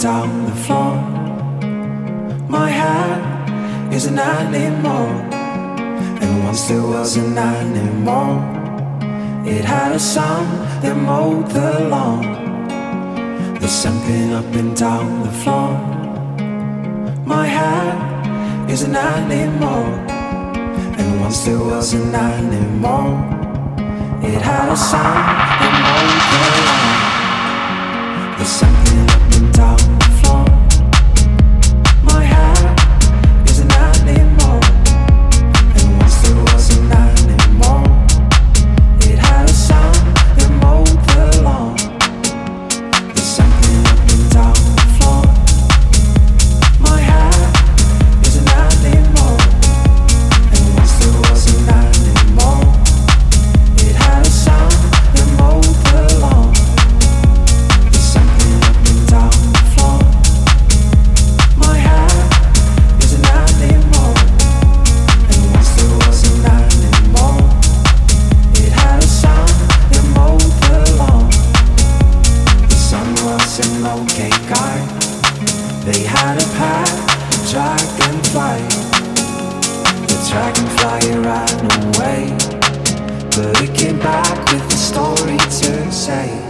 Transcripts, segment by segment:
down the floor. My hat is an animal, and once there was an animal. It had a son that mowed the lawn. There's something up and down the floor. My hat is an animal, and once there was an animal. It had a son that mowed the lawn. There's something The dragonfly ran away, but it came back with a story to say.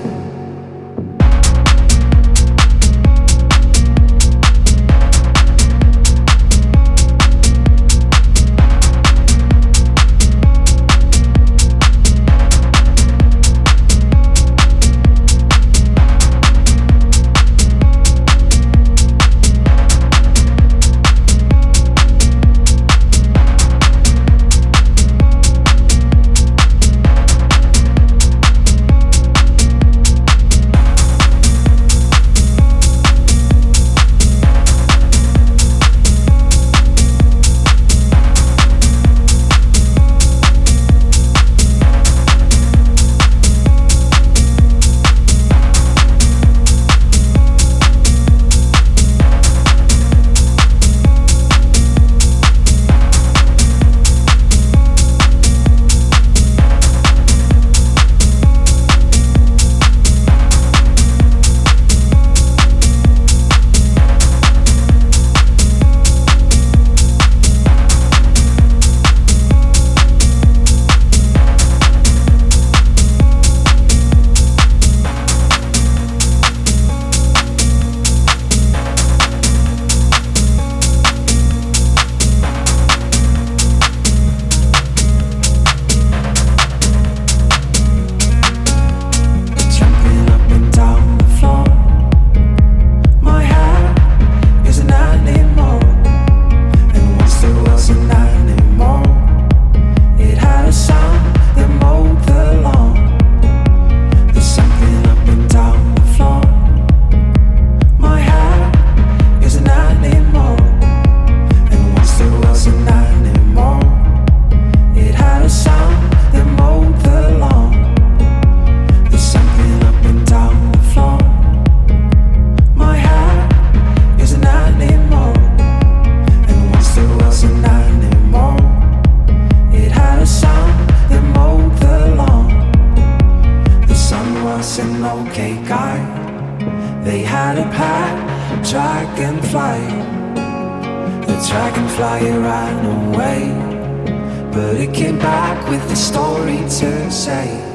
They had a pet dragonfly. The dragonfly ran away, but it came back with a story to say.